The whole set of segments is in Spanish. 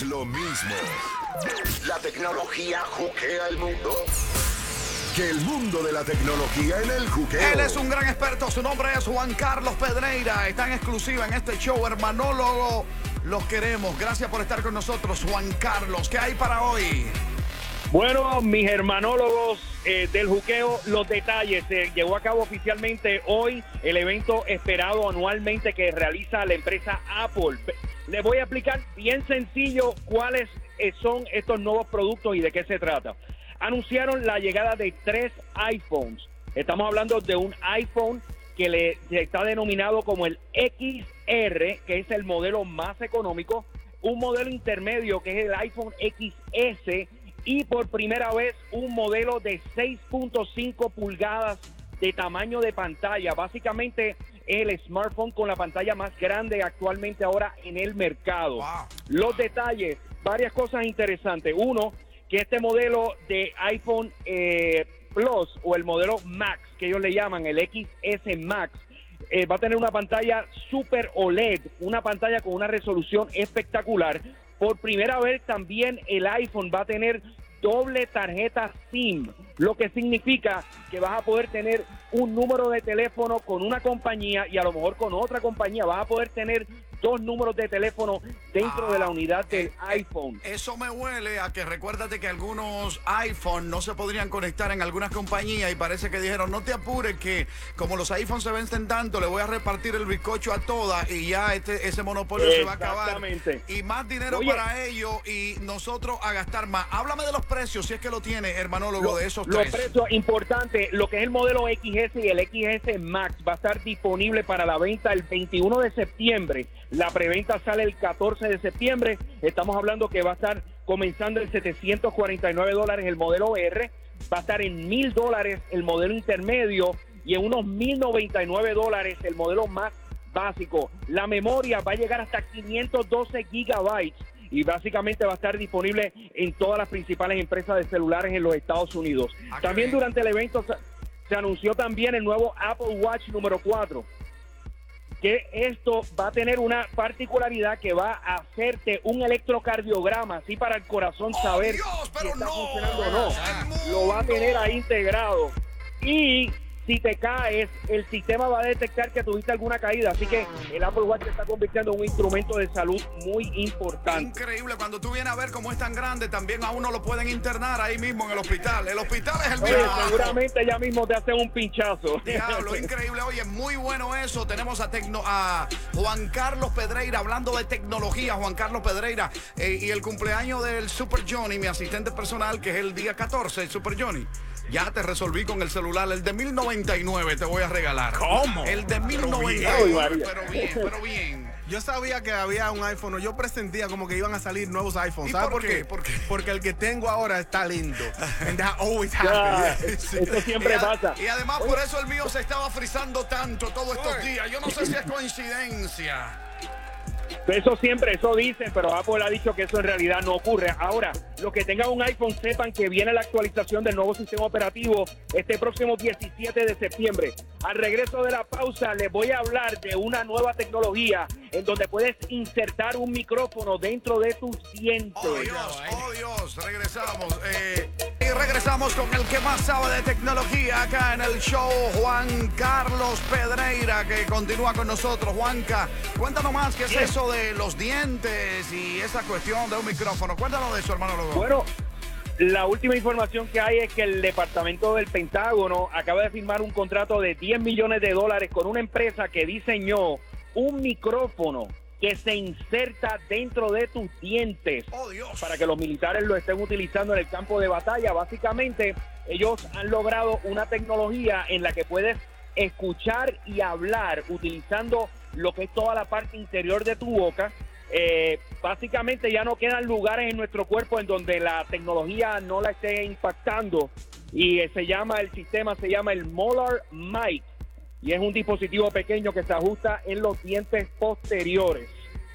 es lo mismo. La tecnología juquea el mundo. Que el mundo de la tecnología en el juqueo. Él es un gran experto, su nombre es Juan Carlos Pedreira. Está en exclusiva en este show, hermanólogo. Los queremos. Gracias por estar con nosotros, Juan Carlos. ¿Qué hay para hoy? Bueno, mis hermanólogos eh, del juqueo, los detalles. Se llevó a cabo oficialmente hoy el evento esperado anualmente que realiza la empresa Apple. Les voy a explicar bien sencillo cuáles eh, son estos nuevos productos y de qué se trata. Anunciaron la llegada de tres iPhones. Estamos hablando de un iPhone que le está denominado como el XR, que es el modelo más económico, un modelo intermedio que es el iPhone XS y por primera vez un modelo de 6.5 pulgadas de tamaño de pantalla. Básicamente el smartphone con la pantalla más grande actualmente ahora en el mercado. Los detalles, varias cosas interesantes. Uno, que este modelo de iPhone eh, Plus o el modelo Max, que ellos le llaman el XS Max, eh, va a tener una pantalla Super OLED, una pantalla con una resolución espectacular. Por primera vez también el iPhone va a tener doble tarjeta SIM, lo que significa que vas a poder tener un número de teléfono con una compañía y a lo mejor con otra compañía vas a poder tener dos números de teléfono dentro de la ah, unidad del eh, eh, iPhone. Eso me huele a que recuérdate que algunos iPhone no se podrían conectar en algunas compañías y parece que dijeron, no te apures que como los iPhones se vencen tanto, le voy a repartir el bizcocho a todas y ya este, ese monopolio se va a acabar. Y más dinero para ellos y nosotros a gastar más. Háblame de los precios, si es que lo tiene, hermanólogo, de esos tres. Los precios importantes, lo que es el modelo XS y el XS Max va a estar disponible para la venta el 21 de septiembre. La preventa sale el 14 de septiembre. Estamos hablando que va a estar comenzando en 749 dólares el modelo R, va a estar en 1000 dólares el modelo intermedio y en unos 1099 dólares el modelo más básico. La memoria va a llegar hasta 512 gigabytes y básicamente va a estar disponible en todas las principales empresas de celulares en los Estados Unidos. Ah, también durante el evento se anunció también el nuevo Apple Watch número 4 que esto va a tener una particularidad que va a hacerte un electrocardiograma, así para el corazón ¡Oh, saber si está funcionando o no. Lo va a tener ahí integrado. Y si te caes, el sistema va a detectar que tuviste alguna caída. Así que el Apple Watch se está convirtiendo en un instrumento de salud muy importante. Increíble, cuando tú vienes a ver cómo es tan grande, también a uno lo pueden internar ahí mismo en el hospital. El hospital es el mismo. seguramente ya mismo te hacen un pinchazo. Diablo, increíble. Oye, muy bueno eso. Tenemos a, tecno, a Juan Carlos Pedreira hablando de tecnología. Juan Carlos Pedreira eh, y el cumpleaños del Super Johnny, mi asistente personal, que es el día 14, el Super Johnny. Ya te resolví con el celular. El de 1099 te voy a regalar. ¿Cómo? El de 1099. Pero bien, pero bien. Yo sabía que había un iPhone, yo presentía como que iban a salir nuevos iPhones. ¿Sabes por, qué? Porque el que tengo ahora está lindo. And that always happens. Eso siempre pasa. Y además por eso el mío se estaba frizando tanto todos estos días. Yo no sé si es coincidencia. Eso siempre, eso dicen, pero Apple ha dicho que eso en realidad no ocurre. Ahora, los que tengan un iPhone sepan que viene la actualización del nuevo sistema operativo este próximo 17 de septiembre. Al regreso de la pausa les voy a hablar de una nueva tecnología en donde puedes insertar un micrófono dentro de tus dientes. Oh Dios, oh Dios, regresamos. Eh, y regresamos con el que más sabe de tecnología acá en el show, Juan Carlos Pedreira, que continúa con nosotros. Juanca, cuéntanos más qué es eso de los dientes y esa cuestión de un micrófono. Cuéntanos de eso, hermano. Bueno, la última información que hay es que el Departamento del Pentágono acaba de firmar un contrato de 10 millones de dólares con una empresa que diseñó un micrófono que se inserta dentro de tus dientes oh, para que los militares lo estén utilizando en el campo de batalla. Básicamente, ellos han logrado una tecnología en la que puedes escuchar y hablar utilizando lo que es toda la parte interior de tu boca eh, básicamente ya no quedan lugares en nuestro cuerpo en donde la tecnología no la esté impactando y se llama el sistema se llama el Molar Mic y es un dispositivo pequeño que se ajusta en los dientes posteriores.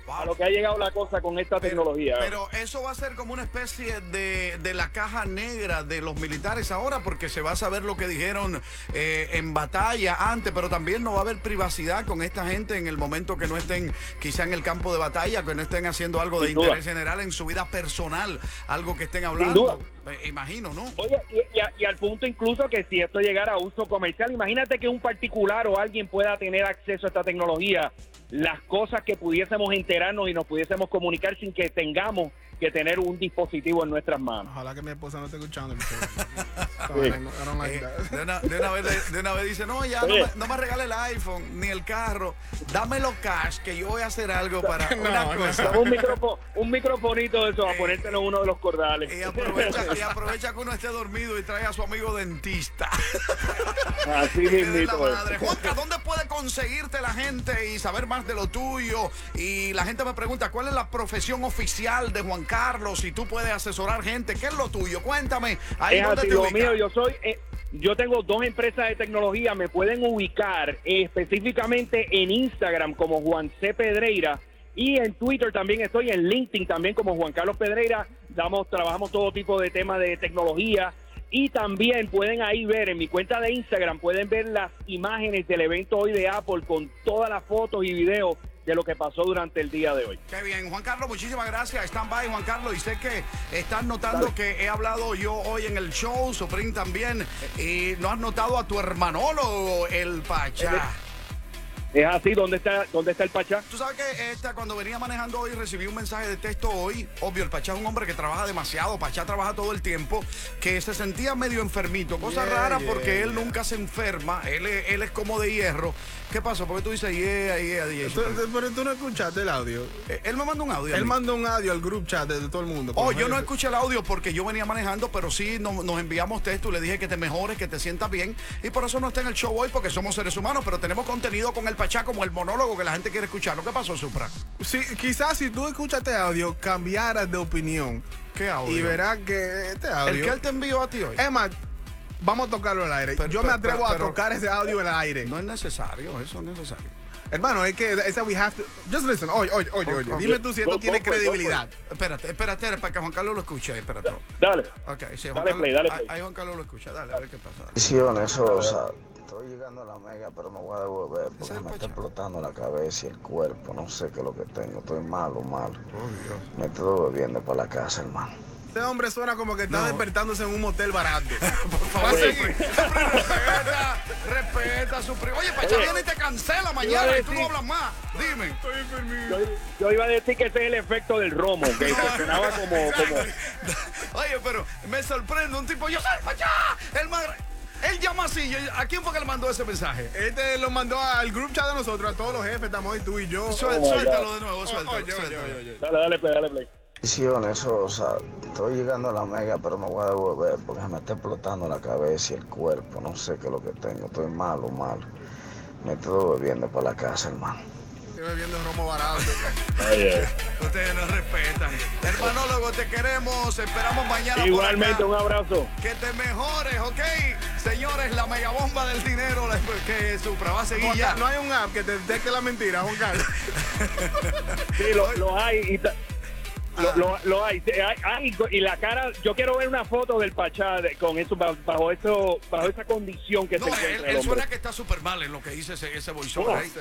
A lo que ha llegado la cosa con esta tecnología. Pero eso va a ser como una especie de, de, la caja negra de los militares ahora, porque se va a saber lo que dijeron eh, en batalla antes, pero también no va a haber privacidad con esta gente en el momento que no estén quizá en el campo de batalla, que no estén haciendo algo de interés general en su vida personal, algo que estén hablando. Eh, imagino, ¿no? Oye, y, y, al punto incluso que si esto llegara a uso comercial, imagínate que un particular o alguien pueda tener acceso a esta tecnología las cosas que pudiésemos enterarnos y nos pudiésemos comunicar sin que tengamos que tener un dispositivo en nuestras manos. Ojalá que mi esposa no esté escuchando. Eh, de, una, vez, de, una, vez, dice, no, ya no me, no me, regale el iPhone ni el carro, dámelo cash que yo voy a hacer algo para una cosa. Un, micrófono, un microfonito de eso, a ponértelo en uno de los cordales. Y aprovecha, y aprovecha que uno esté dormido y trae a su amigo dentista. Así mismo. Juanca, ¿dónde puede conseguirte la gente y saber más de lo tuyo? Y la gente me pregunta, ¿cuál es la profesión oficial de Juan Carlos, si tú puedes asesorar gente, ¿qué es lo tuyo? Cuéntame. Ahí es así, lo mío, yo soy... Eh, yo tengo dos empresas de tecnología, me pueden ubicar específicamente en Instagram como Juan C. Pedreira y en Twitter también estoy, en LinkedIn también como Juan Carlos Pedreira. Damos, trabajamos todo tipo de temas de tecnología y también pueden ahí ver en mi cuenta de Instagram, pueden ver las imágenes del evento hoy de Apple con todas las fotos y videos de lo que pasó durante el día de hoy. Qué bien, Juan Carlos, muchísimas gracias. Stand by, Juan Carlos, y sé que estás notando que he hablado yo hoy en el show, Supreme también, y no has notado a tu hermanólogo, el Pachá. Es así, ¿dónde está, dónde está el Pachá? Tú sabes que esta, cuando venía manejando hoy recibí un mensaje de texto hoy. Obvio, el Pachá es un hombre que trabaja demasiado, Pachá trabaja todo el tiempo, que se sentía medio enfermito. Cosa rara porque él nunca se enferma, él, él es como de hierro. ¿Qué pasó? Porque tú dices yeah, yeah, yeah. Pero tú no escuchaste el audio. Eh, él me mandó un audio. Él mandó un audio al group chat de, todo el mundo. Oh, yo no escuché el audio porque yo venía manejando, pero sí nos, enviamos texto y le dije que te mejores, que te sientas bien. Y por eso no está en el show hoy porque somos seres humanos, pero tenemos contenido con el Pachá como el monólogo que la gente quiere escuchar. ¿Lo que pasó, Supra? Sí, quizás si tú escuchaste audio, cambiaras de opinión. ¿Qué audio? Y verás que este audio. El que él te envió a ti hoy. Emma, Vamos a tocarlo al aire. Yo me atrevo a tocar ese audio en el aire. No es necesario, eso no es necesario. Hermano, es que esa we have to. Just listen. Oye, oye, oye, oye. Dime tú si esto tiene credibilidad. Espérate, espérate, para que Juan Carlos lo escuche. Espérate. Dale. Ok, sí, Juan dale Carlos, play, dale play. Ahí Juan Carlos lo escucha. Dale, a ver qué pasa. Visiones, Sosa. Estoy llegando a la mega, pero me voy a devolver porque me está explotando la cabeza y el cuerpo. No sé qué es lo que tengo. Estoy malo, malo. Oh, me estoy bebiendo para la casa, hermano. Este hombre suena como que está despertándose en un motel barato. Por favor, respeta, respeta su primo. Oye, Pacha viene y te cancela mañana y tú no hablas más. Dime. Estoy enfermido. Yo, iba a decir que ese es el efecto del romo, que sonaba como, como. Oye, pero me sorprende un tipo, yo soy Pacha, el más. Él llama así. ¿A quién fue que le mandó ese mensaje? Este lo mandó al group chat de nosotros, a todos los jefes, estamos ahí tú y yo. suéltalo de nuevo, suéltalo. Dale, dale play, dale play. Eso, o sea, estoy llegando a la mega, pero me voy a devolver porque me está explotando la cabeza y el cuerpo. No sé qué es lo que tengo. Estoy malo, malo. Me estoy bebiendo para la casa, hermano. Bebiendo romo barato. Ustedes nos respetan. Hermanólogo, te queremos. Esperamos mañana. Igualmente, un abrazo. Que te mejores, ¿ok? Señores, la mega bomba del dinero que Supra va a seguir ya. No hay un app que te detecte la mentira, Juan Carlos. sí, lo, lo hay. Y lo, lo, hay. hay. Y la cara, yo quiero ver una foto del Pachá con eso, bajo, eso, bajo esa condición que no, se Él, suena que está súper mal en lo que dice ese, ese voiceover ahí.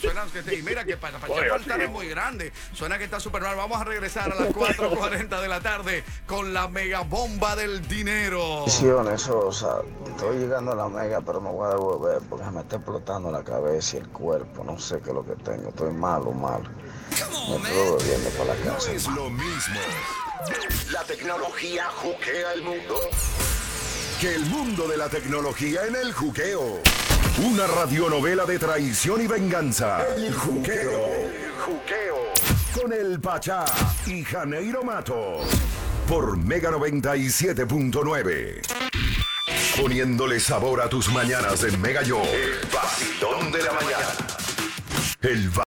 Suena que, y mira que para Pachá es muy grande. Suena que está súper mal. Vamos a regresar a las 4.40 de la tarde con la mega bomba del dinero. Eso, o sea, estoy llegando a la mega, pero me voy a devolver porque me está explotando la cabeza y el cuerpo. No sé qué es lo que tengo. Estoy malo, malo. No es lo mismo. La tecnología juquea el mundo. Que el mundo de la tecnología en el juqueo. Una radionovela de traición y venganza. El juqueo. El juqueo. Con el Pachá y Janeiro Mato. Por Mega 97.9. Poniéndole sabor a tus mañanas de Mega Yo. El vacilón de la mañana. El